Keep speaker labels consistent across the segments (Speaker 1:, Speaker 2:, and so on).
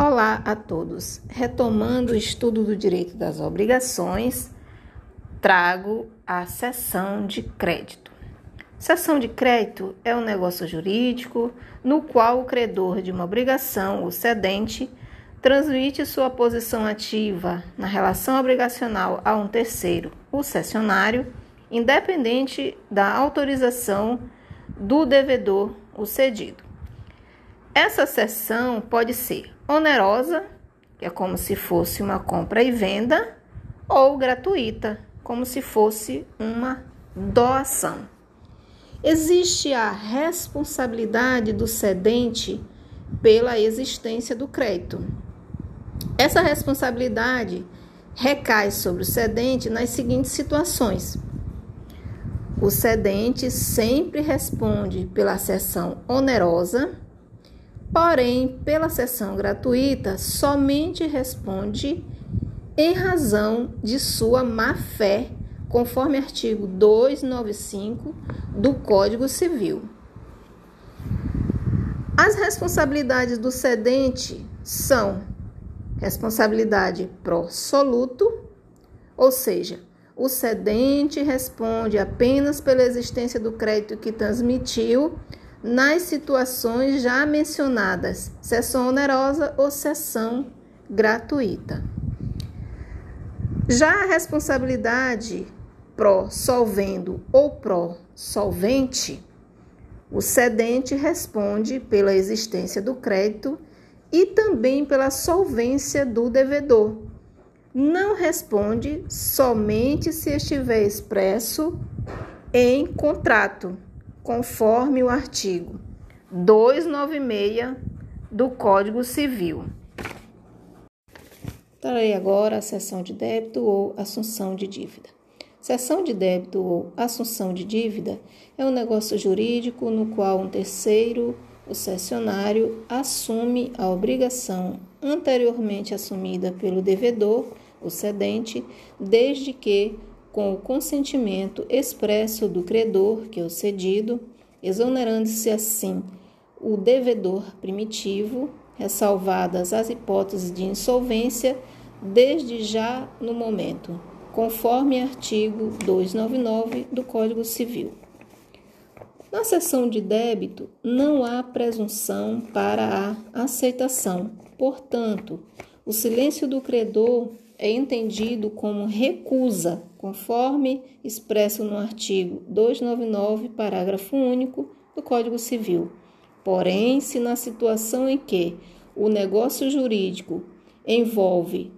Speaker 1: Olá a todos. Retomando o estudo do direito das obrigações, trago a sessão de crédito. Sessão de crédito é um negócio jurídico no qual o credor de uma obrigação, o cedente, transmite sua posição ativa na relação obrigacional a um terceiro, o cessionário, independente da autorização do devedor, o cedido. Essa cessão pode ser onerosa, que é como se fosse uma compra e venda, ou gratuita, como se fosse uma doação. Existe a responsabilidade do cedente pela existência do crédito. Essa responsabilidade recai sobre o cedente nas seguintes situações. O cedente sempre responde pela cessão onerosa porém, pela sessão gratuita, somente responde em razão de sua má-fé, conforme artigo 295 do Código Civil. As responsabilidades do cedente são responsabilidade pro soluto, ou seja, o cedente responde apenas pela existência do crédito que transmitiu nas situações já mencionadas, sessão onerosa ou sessão gratuita. Já a responsabilidade pró-solvendo ou pró-solvente, o cedente responde pela existência do crédito e também pela solvência do devedor. Não responde somente se estiver expresso em contrato conforme o artigo 296 do Código Civil. Trarei agora a sessão de débito ou assunção de dívida. Sessão de débito ou assunção de dívida é um negócio jurídico no qual um terceiro, o cessionário, assume a obrigação anteriormente assumida pelo devedor, o cedente, desde que com o consentimento expresso do credor, que é o cedido, exonerando-se assim o devedor primitivo, ressalvadas as hipóteses de insolvência, desde já no momento, conforme artigo 299 do Código Civil. Na seção de débito, não há presunção para a aceitação. Portanto, o silêncio do credor é entendido como recusa, conforme expresso no artigo 299, parágrafo único do Código Civil. Porém, se na situação em que o negócio jurídico envolve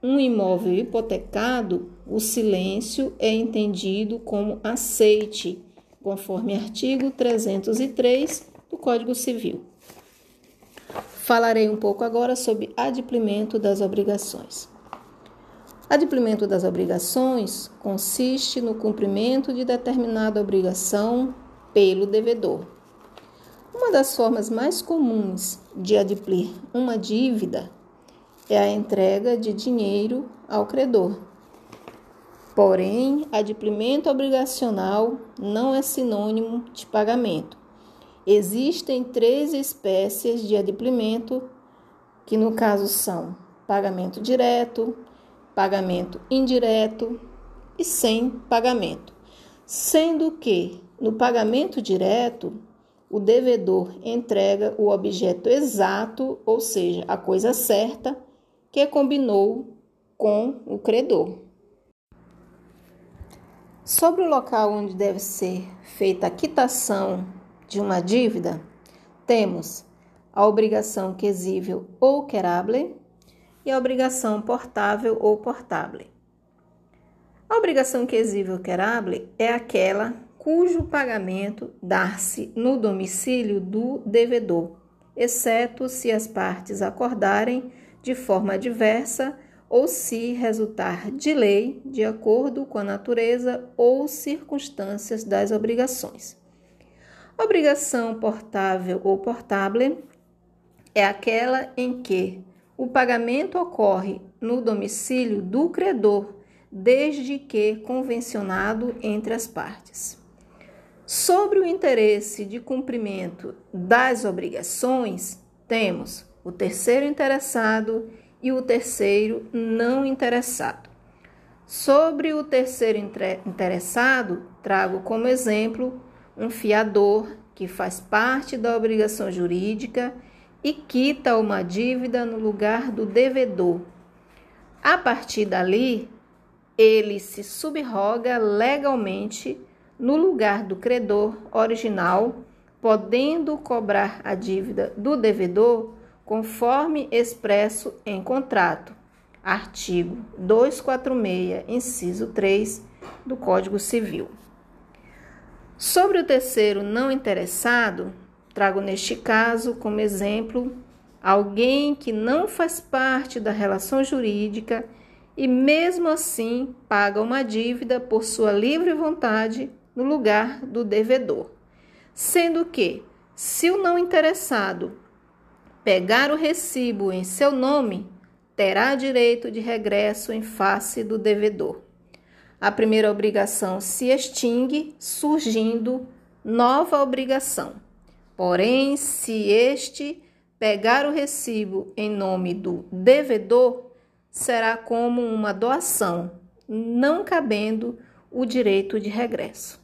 Speaker 1: um imóvel hipotecado, o silêncio é entendido como aceite, conforme artigo 303 do Código Civil. Falarei um pouco agora sobre adimplemento das obrigações. Adimplemento das obrigações consiste no cumprimento de determinada obrigação pelo devedor. Uma das formas mais comuns de adimplir uma dívida é a entrega de dinheiro ao credor. Porém, adimplemento obrigacional não é sinônimo de pagamento. Existem três espécies de adimplemento, que no caso são pagamento direto, pagamento indireto e sem pagamento, sendo que no pagamento direto o devedor entrega o objeto exato, ou seja, a coisa certa que combinou com o credor. Sobre o local onde deve ser feita a quitação de uma dívida, temos a obrigação quesível ou querable, e a obrigação portável ou portável. A obrigação quesível querable é aquela cujo pagamento dar-se no domicílio do devedor, exceto se as partes acordarem de forma diversa ou se resultar de lei de acordo com a natureza ou circunstâncias das obrigações. Obrigação portável ou portável é aquela em que o pagamento ocorre no domicílio do credor, desde que convencionado entre as partes. Sobre o interesse de cumprimento das obrigações, temos o terceiro interessado e o terceiro não interessado. Sobre o terceiro interessado, trago como exemplo um fiador que faz parte da obrigação jurídica e quita uma dívida no lugar do devedor. A partir dali, ele se subroga legalmente no lugar do credor original, podendo cobrar a dívida do devedor conforme expresso em contrato. Artigo 246, inciso 3 do Código Civil. Sobre o terceiro não interessado, trago neste caso como exemplo alguém que não faz parte da relação jurídica e, mesmo assim, paga uma dívida por sua livre vontade no lugar do devedor. Sendo que, se o não interessado pegar o recibo em seu nome, terá direito de regresso em face do devedor. A primeira obrigação se extingue, surgindo nova obrigação. Porém, se este pegar o recibo em nome do devedor, será como uma doação, não cabendo o direito de regresso.